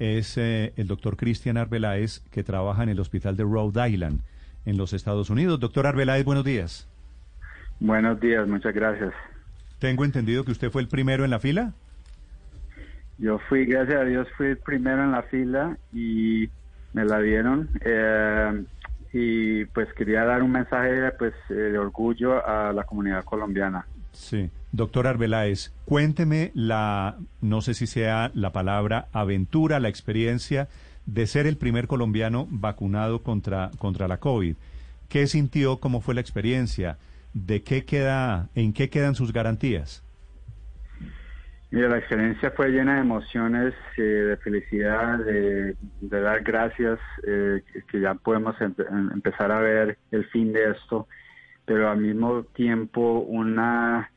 Es eh, el doctor Cristian Arbeláez, que trabaja en el hospital de Rhode Island, en los Estados Unidos. Doctor Arbeláez, buenos días. Buenos días, muchas gracias. Tengo entendido que usted fue el primero en la fila. Yo fui, gracias a Dios, fui el primero en la fila y me la dieron. Eh, y pues quería dar un mensaje pues, eh, de orgullo a la comunidad colombiana. Sí. Doctor Arbeláez, cuénteme la, no sé si sea la palabra aventura, la experiencia de ser el primer colombiano vacunado contra, contra la COVID. ¿Qué sintió? ¿Cómo fue la experiencia? ¿De qué queda, en qué quedan sus garantías? Mira, la experiencia fue llena de emociones, eh, de felicidad, de, dar gracias, eh, que- ya podemos em- empezar a ver el fin de esto, pero al mismo tiempo una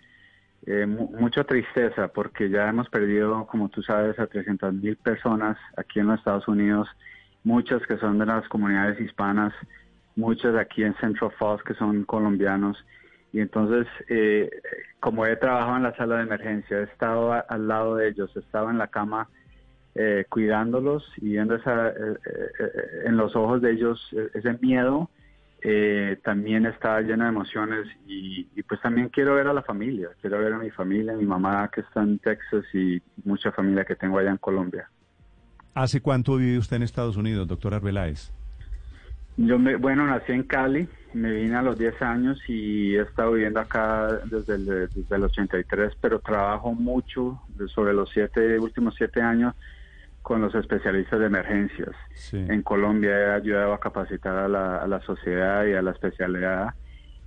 eh, mu- mucha tristeza porque ya hemos perdido, como tú sabes, a 300 mil personas aquí en los Estados Unidos, muchas que son de las comunidades hispanas, muchas aquí en Central Falls que son colombianos. Y entonces, eh, como he trabajado en la sala de emergencia, he estado al lado de ellos, he estado en la cama eh, cuidándolos y viendo esa, eh, eh, eh, en los ojos de ellos eh, ese miedo, eh, también está lleno de emociones y, y pues también quiero ver a la familia, quiero ver a mi familia, mi mamá que está en Texas y mucha familia que tengo allá en Colombia. ¿Hace cuánto vive usted en Estados Unidos, doctor Arbeláez? Yo, me, bueno, nací en Cali, me vine a los 10 años y he estado viviendo acá desde el, desde el 83, pero trabajo mucho sobre los siete, últimos siete años con los especialistas de emergencias. Sí. En Colombia he ayudado a capacitar a la, a la sociedad y a la especialidad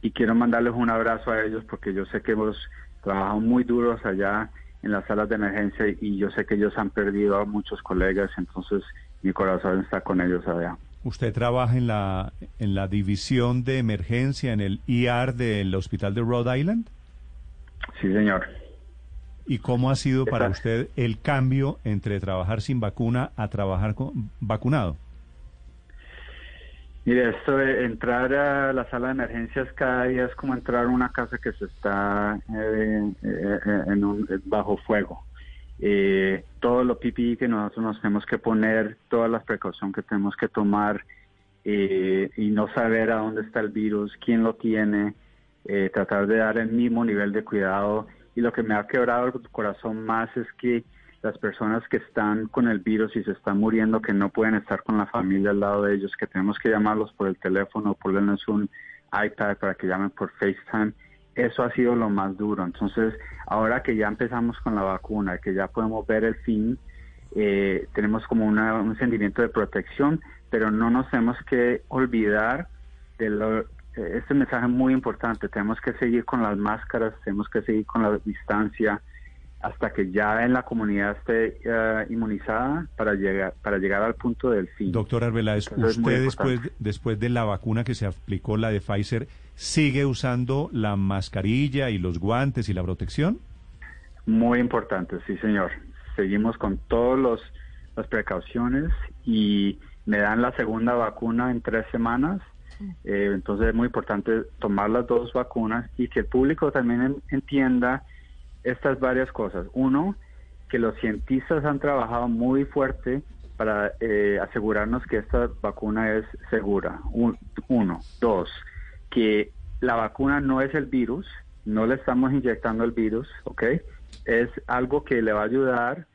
y quiero mandarles un abrazo a ellos porque yo sé que hemos trabajado muy duros allá en las salas de emergencia y yo sé que ellos han perdido a muchos colegas, entonces mi corazón está con ellos allá. ¿Usted trabaja en la, en la división de emergencia en el ER del hospital de Rhode Island? Sí, señor. ¿Y cómo ha sido para usted el cambio entre trabajar sin vacuna a trabajar con, vacunado? Mire, esto de entrar a la sala de emergencias cada día es como entrar a una casa que se está eh, eh, eh, en un, bajo fuego. Eh, todo lo PPE que nosotros nos tenemos que poner, todas las precauciones que tenemos que tomar eh, y no saber a dónde está el virus, quién lo tiene, eh, tratar de dar el mismo nivel de cuidado. Y lo que me ha quebrado el corazón más es que las personas que están con el virus y se están muriendo, que no pueden estar con la familia al lado de ellos, que tenemos que llamarlos por el teléfono, ponerles un iPad para que llamen por FaceTime, eso ha sido lo más duro. Entonces, ahora que ya empezamos con la vacuna, que ya podemos ver el fin, eh, tenemos como una- un sentimiento de protección, pero no nos tenemos que olvidar de lo, este mensaje es muy importante. Tenemos que seguir con las máscaras, tenemos que seguir con la distancia hasta que ya en la comunidad esté eh, inmunizada para llegar para llegar al punto del fin. Doctor Arbeláez, usted después, después de la vacuna que se aplicó, la de Pfizer, ¿sigue usando la mascarilla y los guantes y la protección? Muy importante, sí, señor. Seguimos con todas las precauciones y me dan la segunda vacuna en tres semanas. Eh, entonces es muy importante tomar las dos vacunas y que el público también en- entienda estas varias cosas. Uno, que los cientistas han trabajado muy fuerte para eh, asegurarnos que esta vacuna es segura. Un- uno. Dos, que la vacuna no es el virus, no le estamos inyectando el virus, ¿ok? Es algo que le va a ayudar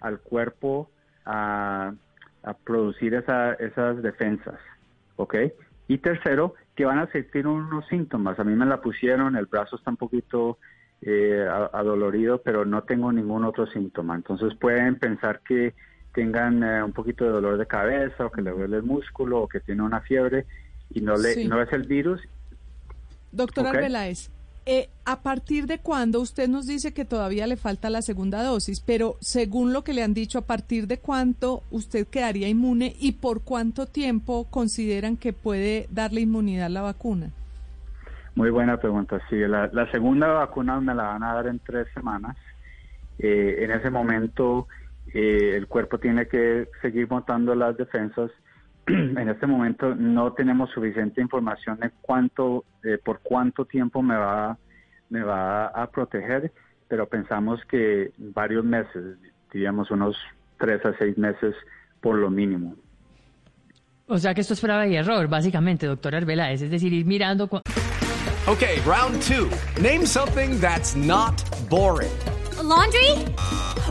al cuerpo a, a producir esa- esas defensas, ¿ok? Y tercero, que van a sentir unos síntomas. A mí me la pusieron, el brazo está un poquito eh, adolorido, pero no tengo ningún otro síntoma. Entonces pueden pensar que tengan eh, un poquito de dolor de cabeza o que le duele el músculo o que tiene una fiebre y no le Sí. no es el virus. Doctor Ok. Arbeláez, Eh, ¿A partir de cuándo usted nos dice que todavía le falta la segunda dosis? Pero según lo que le han dicho, ¿a partir de cuánto usted quedaría inmune y por cuánto tiempo consideran que puede darle inmunidad la vacuna? Muy buena pregunta. Sí, la, segunda vacuna me la van a dar en tres semanas. Eh, en ese momento eh, el cuerpo tiene que seguir montando las defensas. En este momento no tenemos suficiente información de cuánto, eh, por cuánto tiempo me va, me va a proteger, pero pensamos que varios meses, diríamos unos tres a seis meses por lo mínimo. O sea que esto es prueba y error, básicamente, doctor Arbeláez, es decir, ir mirando... Ok, round two. Name something that's not boring. laundry?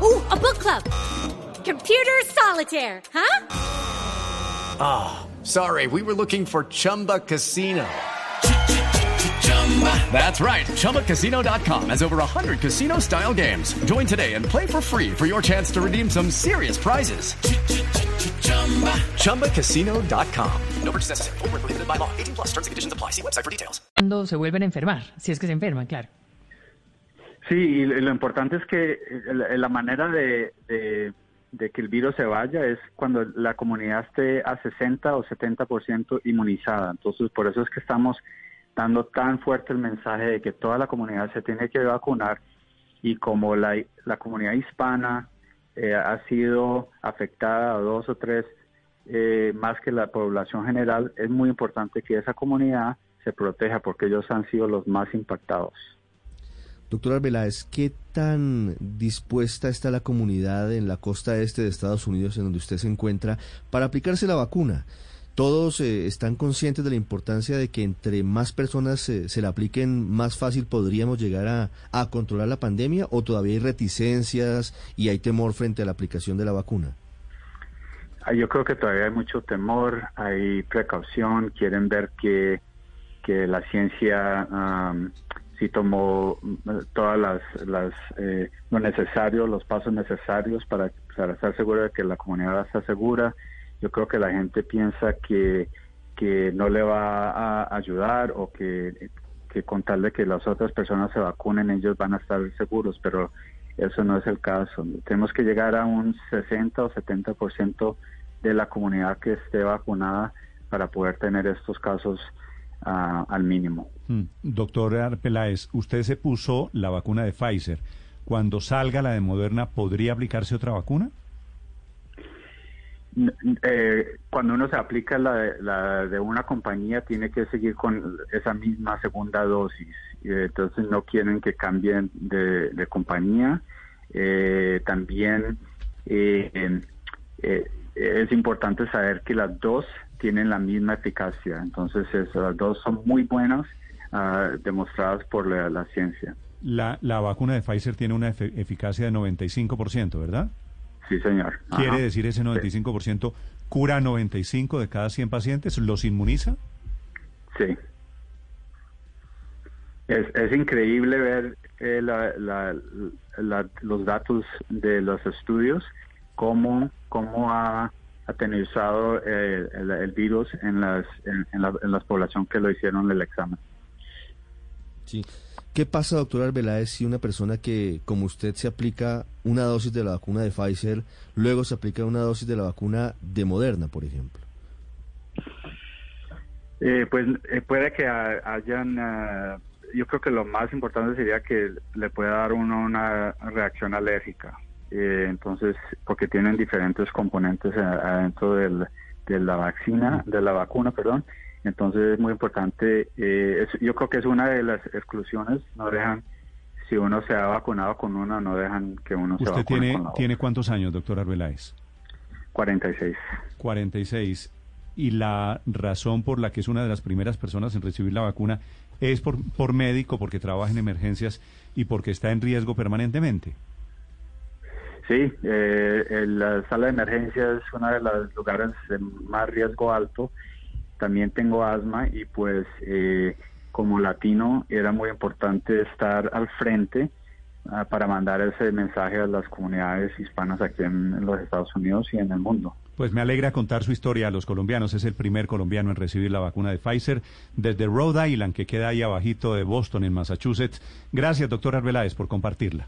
Ooh, a book club. Computer solitaire, huh? Ah, oh, sorry, we were looking for Chumba Casino. That's right. ChumbaCasino.com has over 100 casino style games. Join today and play for free for your chance to redeem some serious prizes. ChumbaCasino.com. No purchase necessary. Full prohibited by law. 18 plus terms and conditions apply. See website for details. Cuando se vuelven a enfermar, si es que se enferman, claro. Sí, y lo importante es que la manera de, de, de, que el virus se vaya es cuando la comunidad esté a 60 o 70% inmunizada. Entonces, por eso es que estamos dando tan fuerte el mensaje de que toda la comunidad se tiene que vacunar y como la, la comunidad hispana eh, ha sido afectada dos o tres eh, más que la población general, es muy importante que esa comunidad se proteja porque ellos han sido los más impactados. Doctor Arbeláez, ¿qué tan dispuesta está la comunidad en la costa este de Estados Unidos, en donde usted se encuentra, para aplicarse la vacuna? ¿Todos eh, están conscientes de la importancia de que entre más personas se la apliquen, más fácil podríamos llegar a, controlar la pandemia? ¿O todavía hay reticencias y hay temor frente a la aplicación de la vacuna? Ah, yo creo que todavía hay mucho temor, hay precaución, quieren ver que la ciencia sí tomó mm, todas las, las eh, lo necesario, los pasos necesarios para, para estar seguro de que la comunidad está segura. Yo creo que la gente piensa que, que no le va a ayudar o que, que con tal de que las otras personas se vacunen, ellos van a estar seguros, pero eso no es el caso. Tenemos que llegar a un 60 o 70% de la comunidad que esté vacunada para poder tener estos casos al mínimo. Mm. Doctor Arpeláez, usted se puso la vacuna de Pfizer. Cuando salga la de Moderna, ¿podría aplicarse otra vacuna? Eh, cuando uno se aplica la de, la de, una compañía, tiene que seguir con esa misma segunda dosis. entonces no quieren que cambien de, compañía. Eh, también eh, es importante saber que las dos tienen la misma eficacia. Entonces, las dos son muy buenas, ah, demostradas por la, ciencia. La, la, vacuna de Pfizer tiene una eficacia de 95%, ¿verdad? Sí, señor. ¿Quiere decir ese 95% cura 95 de cada 100 pacientes? ¿Los inmuniza? Sí. Es, es increíble ver eh, la, los datos de los estudios, cómo, cómo ha atenuizado eh, el, virus en las en, la, en población que lo hicieron el examen. Sí. ¿Qué pasa, doctor Arbeláez, si una persona que, como usted, se aplica una dosis de la vacuna de Pfizer, luego se aplica una dosis de la vacuna de Moderna, por ejemplo? Eh, pues eh, puede que hayan, yo creo que lo más importante sería que le pueda dar uno una reacción alérgica. Eh, entonces, porque tienen diferentes componentes adentro del, de la vacuna, de la vacuna, perdón. Entonces es muy importante. Eh, yo creo que es una de las exclusiones. No dejan, si uno se ha vacunado con una, no dejan que uno se vacune tiene, con la tiene cuántos años, doctor Arbeláez? 46. 46. Y la razón por la que es una de las primeras personas en recibir la vacuna es por, por médico, porque trabaja en emergencias y porque está en riesgo permanentemente. Sí, eh, la sala de emergencia es uno de los lugares de más riesgo alto. También tengo asma y pues eh, como latino era muy importante estar al frente ah, para mandar ese mensaje a las comunidades hispanas aquí en, los Estados Unidos y en el mundo. Pues me alegra contar su historia a los colombianos. Es el primer colombiano en recibir la vacuna de Pfizer desde Rhode Island, que queda ahí abajito de Boston, en Massachusetts. Gracias, doctor Arbeláez, por compartirla.